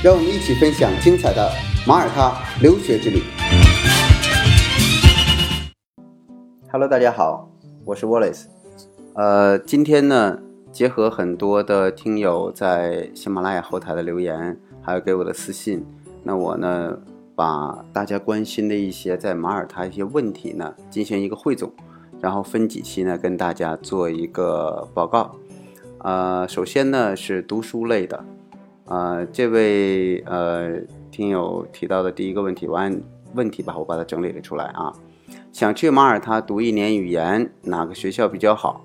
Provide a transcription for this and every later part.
让我们一起分享精彩的马耳他留学之旅。Hello，大家好，我是 Wallace。呃，今天呢，结合很多的听友在喜马拉雅后台的留言，还有给我的私信，那我呢？把大家关心的一些在马耳他一些问题呢进行一个汇总，然后分几期呢跟大家做一个报告。呃，首先呢是读书类的，呃，这位呃听友提到的第一个问题，我按问题吧，我把它整理了出来啊。想去马耳他读一年语言，哪个学校比较好？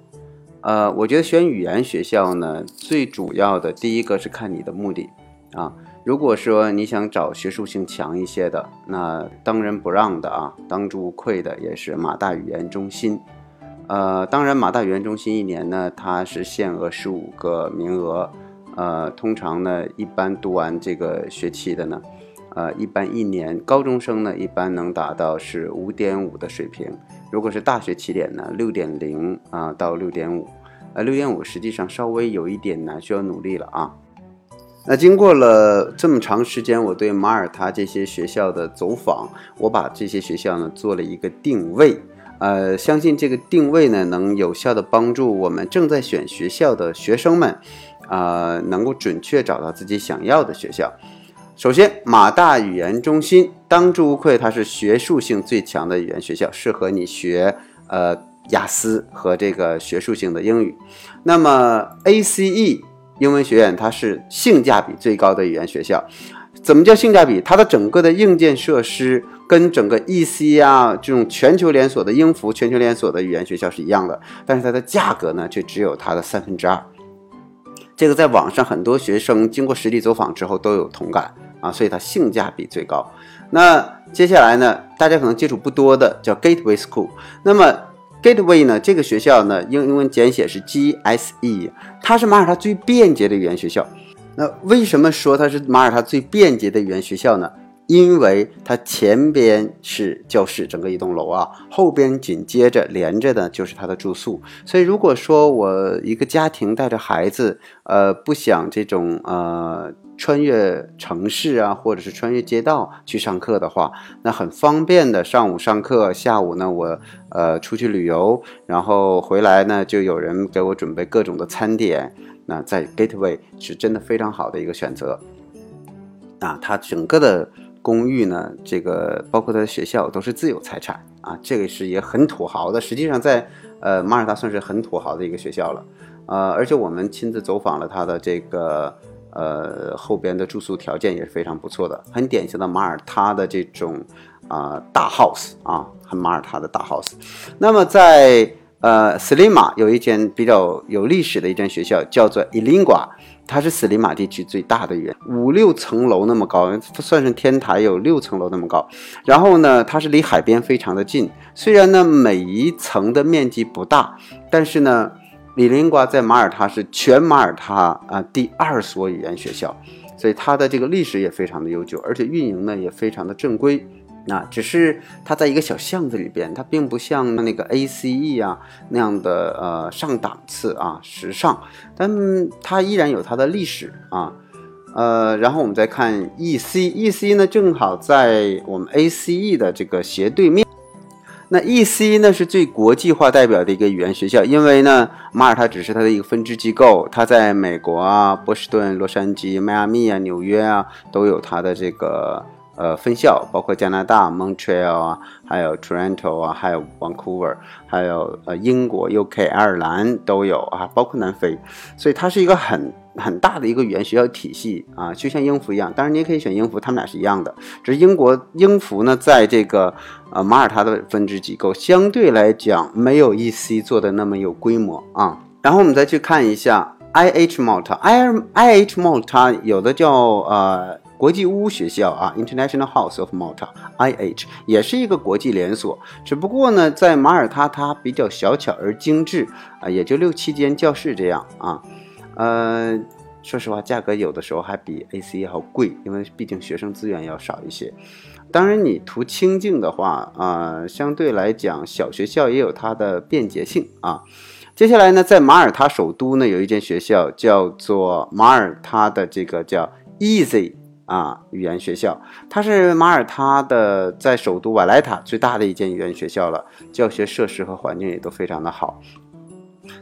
呃，我觉得选语言学校呢，最主要的第一个是看你的目的啊。如果说你想找学术性强一些的，那当仁不让的啊，当之无愧的也是马大语言中心。呃，当然马大语言中心一年呢，它是限额十五个名额。呃，通常呢，一般读完这个学期的呢，呃，一般一年高中生呢，一般能达到是五点五的水平。如果是大学起点呢，六点零啊到六点五，呃，六点五实际上稍微有一点难，需要努力了啊。那经过了这么长时间，我对马耳他这些学校的走访，我把这些学校呢做了一个定位，呃，相信这个定位呢能有效的帮助我们正在选学校的学生们，呃，能够准确找到自己想要的学校。首先，马大语言中心当之无愧，它是学术性最强的语言学校，适合你学呃雅思和这个学术性的英语。那么 ACE。英文学院它是性价比最高的语言学校，怎么叫性价比？它的整个的硬件设施跟整个 EC 啊这种全球连锁的英孚全球连锁的语言学校是一样的，但是它的价格呢却只有它的三分之二。这个在网上很多学生经过实地走访之后都有同感啊，所以它性价比最高。那接下来呢，大家可能接触不多的叫 Gateway School，那么。Gateway 呢？这个学校呢，英英文简写是 GSE，它是马耳他最便捷的语言学校。那为什么说它是马耳他最便捷的语言学校呢？因为它前边是教室，整个一栋楼啊，后边紧接着连着的就是它的住宿。所以如果说我一个家庭带着孩子，呃，不想这种呃。穿越城市啊，或者是穿越街道去上课的话，那很方便的。上午上课，下午呢，我呃出去旅游，然后回来呢，就有人给我准备各种的餐点。那在 Gateway 是真的非常好的一个选择。啊，它整个的公寓呢，这个包括它的学校都是自有财产啊，这个是也很土豪的。实际上在呃马耳他算是很土豪的一个学校了。呃，而且我们亲自走访了他的这个。呃，后边的住宿条件也是非常不错的，很典型的马耳他的这种啊大 house 啊，很马耳他的大 house。那么在呃斯里马有一间比较有历史的一间学校，叫做伊林瓜，它是斯里马地区最大的园，五六层楼那么高，算上天台有六层楼那么高。然后呢，它是离海边非常的近，虽然呢每一层的面积不大，但是呢。李林瓜在马耳他是全马耳他啊第二所语言学校，所以它的这个历史也非常的悠久，而且运营呢也非常的正规。那只是它在一个小巷子里边，它并不像那个 ACE 啊那样的呃上档次啊时尚，但它依然有它的历史啊。呃，然后我们再看 EC，EC 呢正好在我们 ACE 的这个斜对面。那 E.C 呢是最国际化代表的一个语言学校，因为呢马耳他只是它的一个分支机构，它在美国啊、波士顿、洛杉矶、迈阿密啊、纽约啊都有它的这个呃分校，包括加拿大 Montreal 啊，还有 Toronto 啊，还有 Vancouver，还有呃英国、U.K、爱尔兰都有啊，包括南非，所以它是一个很。很大的一个语言学校体系啊，就像英孚一样。当然，你也可以选英孚，他们俩是一样的。只是英国英孚呢，在这个呃马耳他的分支机构相对来讲没有 EC 做的那么有规模啊。然后我们再去看一下 IH Malta，I IH Malta 有的叫呃国际屋学校啊，International House of Malta（IH） 也是一个国际连锁，只不过呢，在马耳他它比较小巧而精致啊，也就六七间教室这样啊。呃，说实话，价格有的时候还比 AC 要贵，因为毕竟学生资源要少一些。当然，你图清静的话啊，相对来讲，小学校也有它的便捷性啊。接下来呢，在马耳他首都呢，有一间学校叫做马耳他的这个叫 Easy 啊语言学校，它是马耳他的在首都瓦莱塔最大的一间语言学校了，教学设施和环境也都非常的好。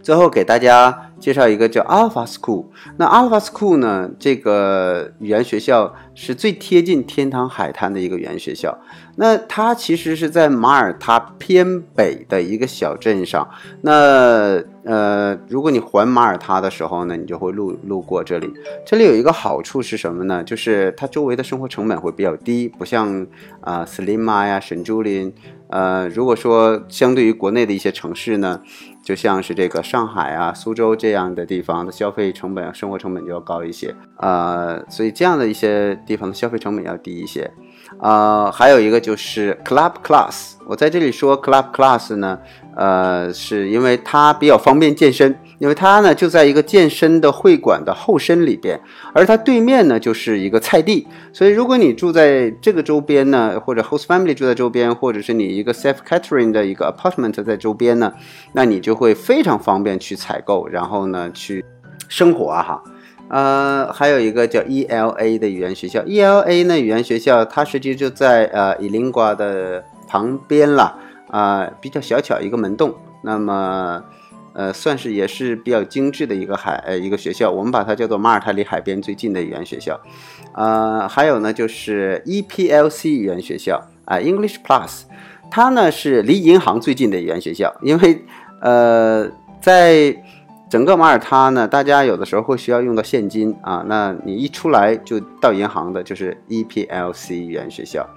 最后给大家介绍一个叫 Alpha School。那 Alpha School 呢，这个语言学校是最贴近天堂海滩的一个语言学校。那它其实是在马耳他偏北的一个小镇上。那呃，如果你环马耳他的时候呢，你就会路路过这里。这里有一个好处是什么呢？就是它周围的生活成本会比较低，不像啊斯里马呀、沈朱林。呃，如果说相对于国内的一些城市呢，就像是这个上海啊、苏州这样的地方的消费成本、生活成本就要高一些。呃，所以这样的一些地方的消费成本要低一些。呃，还有一个就是 Club Class，我在这里说 Club Class 呢，呃，是因为它比较方便健身，因为它呢就在一个健身的会馆的后身里边，而它对面呢就是一个菜地，所以如果你住在这个周边呢，或者 host family 住在周边，或者是你一个 self catering 的一个 apartment 在周边呢，那你就会非常方便去采购，然后呢去生活啊哈。呃，还有一个叫 ELA 的语言学校，ELA 呢语言学校，它实际就在呃伊林瓜的旁边了，啊，比较小巧一个门洞，那么呃算是也是比较精致的一个海呃一个学校，我们把它叫做马耳他离海边最近的语言学校，呃，还有呢就是 EPLC 语言学校啊，English Plus，它呢是离银行最近的语言学校，因为呃在。整个马耳他呢，大家有的时候会需要用到现金啊，那你一出来就到银行的，就是 EPLC 语言学校。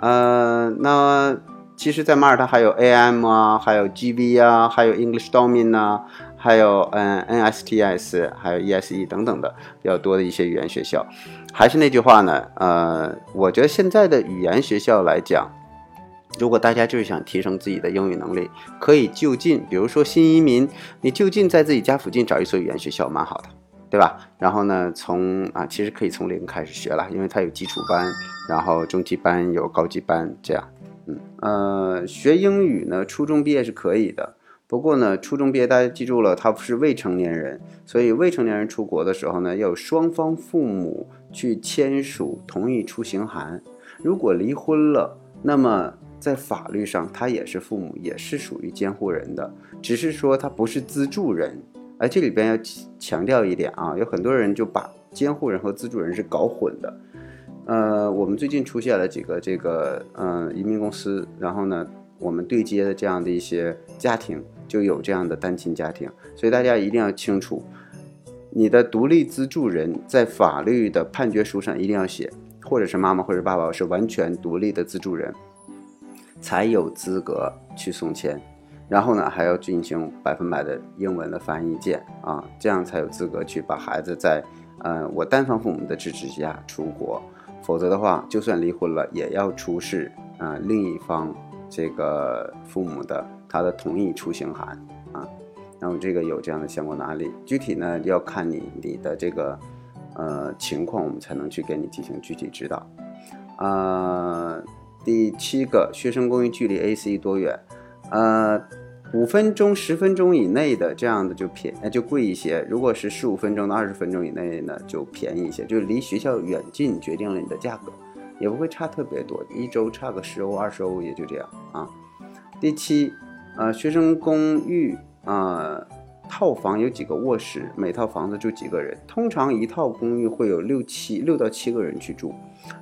呃，那其实，在马耳他还有 AM 啊，还有 GV 啊，还有 English Domin 啊，还有嗯 NSTS，还有 ESE 等等的比较多的一些语言学校。还是那句话呢，呃，我觉得现在的语言学校来讲。如果大家就是想提升自己的英语能力，可以就近，比如说新移民，你就近在自己家附近找一所语言学校，蛮好的，对吧？然后呢，从啊，其实可以从零开始学了，因为它有基础班，然后中级班有高级班，这样，嗯呃，学英语呢，初中毕业是可以的，不过呢，初中毕业大家记住了，他不是未成年人，所以未成年人出国的时候呢，要有双方父母去签署同意出行函，如果离婚了，那么。在法律上，他也是父母，也是属于监护人的，只是说他不是资助人。而这里边要强调一点啊，有很多人就把监护人和资助人是搞混的。呃，我们最近出现了几个这个呃移民公司，然后呢，我们对接的这样的一些家庭就有这样的单亲家庭，所以大家一定要清楚，你的独立资助人在法律的判决书上一定要写，或者是妈妈或者爸爸是完全独立的资助人。才有资格去送签，然后呢，还要进行百分百的英文的翻译件啊，这样才有资格去把孩子在，呃，我单方父母的支持下出国，否则的话，就算离婚了，也要出示啊另一方这个父母的他的同意出行函啊，那么这个有这样的相关的案例，具体呢要看你你的这个呃情况，我们才能去给你进行具体指导，啊。第七个学生公寓距离 AC 多远？呃，五分钟、十分钟以内的这样的就便就贵一些。如果是十五分钟到二十分钟以内呢，就便宜一些。就是离学校远近决定了你的价格，也不会差特别多，一周差个十欧、二十欧也就这样啊。第七，呃，学生公寓啊，套房有几个卧室，每套房子住几个人？通常一套公寓会有六七六到七个人去住。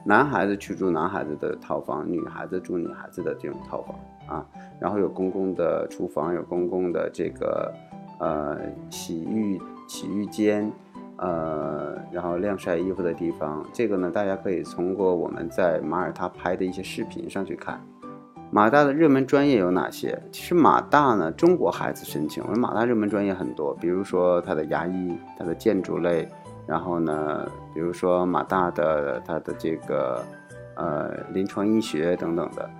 男孩子去住男孩子的套房，女孩子住女孩子的这种套房啊，然后有公共的厨房，有公共的这个呃洗浴洗浴间，呃，然后晾晒衣服的地方。这个呢，大家可以通过我们在马耳他拍的一些视频上去看。马大的热门专业有哪些？其实马大呢，中国孩子申请，我们马大热门专业很多，比如说它的牙医，它的建筑类。然后呢，比如说马大的他的这个呃临床医学等等的，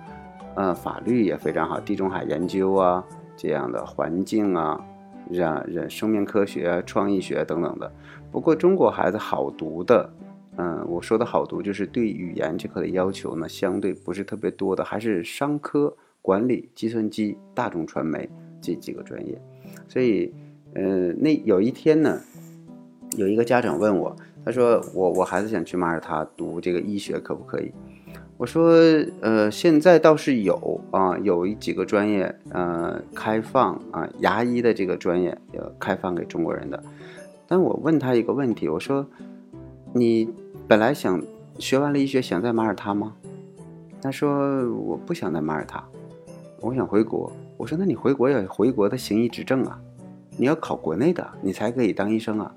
呃法律也非常好，地中海研究啊这样的环境啊，让人生命科学、啊创意学等等的。不过中国孩子好读的。嗯，我说的好读，就是对语言这块的要求呢，相对不是特别多的，还是商科、管理、计算机、大众传媒这几个专业。所以，呃，那有一天呢，有一个家长问我，他说我我孩子想去马耳他读这个医学，可不可以？我说，呃，现在倒是有啊，有一几个专业，呃，开放啊，牙医的这个专业要开放给中国人的。但我问他一个问题，我说。你本来想学完了医学，想在马耳他吗？他说我不想在马耳他，我想回国。我说那你回国要回国的行医执证啊，你要考国内的，你才可以当医生啊。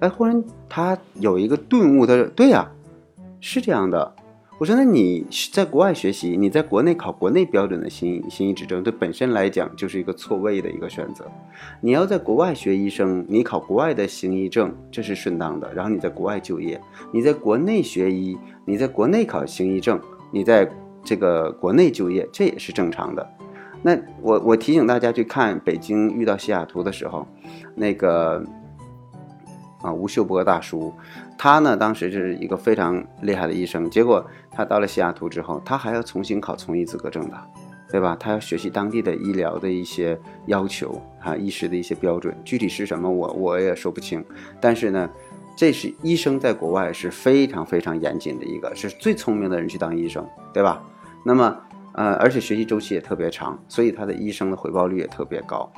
哎，忽然他有一个顿悟，他说对呀，是这样的。我说：“那你在国外学习，你在国内考国内标准的行行医执证，这本身来讲就是一个错位的一个选择。你要在国外学医生，你考国外的行医证，这是顺当的。然后你在国外就业，你在国内学医，你在国内考行医证，你在这个国内就业，这也是正常的。那我我提醒大家去看北京遇到西雅图的时候，那个。”啊，吴秀波大叔，他呢当时就是一个非常厉害的医生，结果他到了西雅图之后，他还要重新考从医资格证的，对吧？他要学习当地的医疗的一些要求啊，医师的一些标准，具体是什么我我也说不清。但是呢，这是医生在国外是非常非常严谨的一个，是最聪明的人去当医生，对吧？那么呃，而且学习周期也特别长，所以他的医生的回报率也特别高。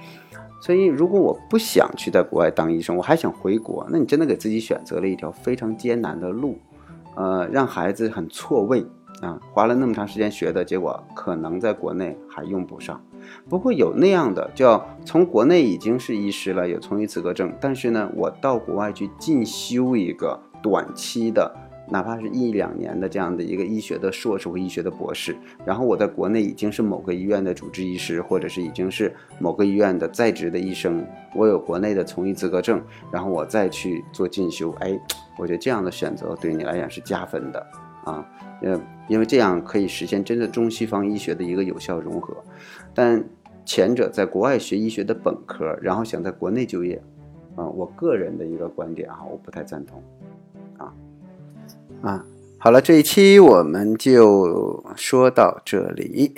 所以，如果我不想去在国外当医生，我还想回国，那你真的给自己选择了一条非常艰难的路，呃，让孩子很错位啊，花了那么长时间学的结果，可能在国内还用不上。不过有那样的，叫从国内已经是医师了，有从医资格证，但是呢，我到国外去进修一个短期的。哪怕是一两年的这样的一个医学的硕士或医学的博士，然后我在国内已经是某个医院的主治医师，或者是已经是某个医院的在职的医生，我有国内的从医资格证，然后我再去做进修，哎，我觉得这样的选择对你来讲是加分的啊，呃，因为这样可以实现真的中西方医学的一个有效融合。但前者在国外学医学的本科，然后想在国内就业，啊，我个人的一个观点哈，我不太赞同。啊，好了，这一期我们就说到这里。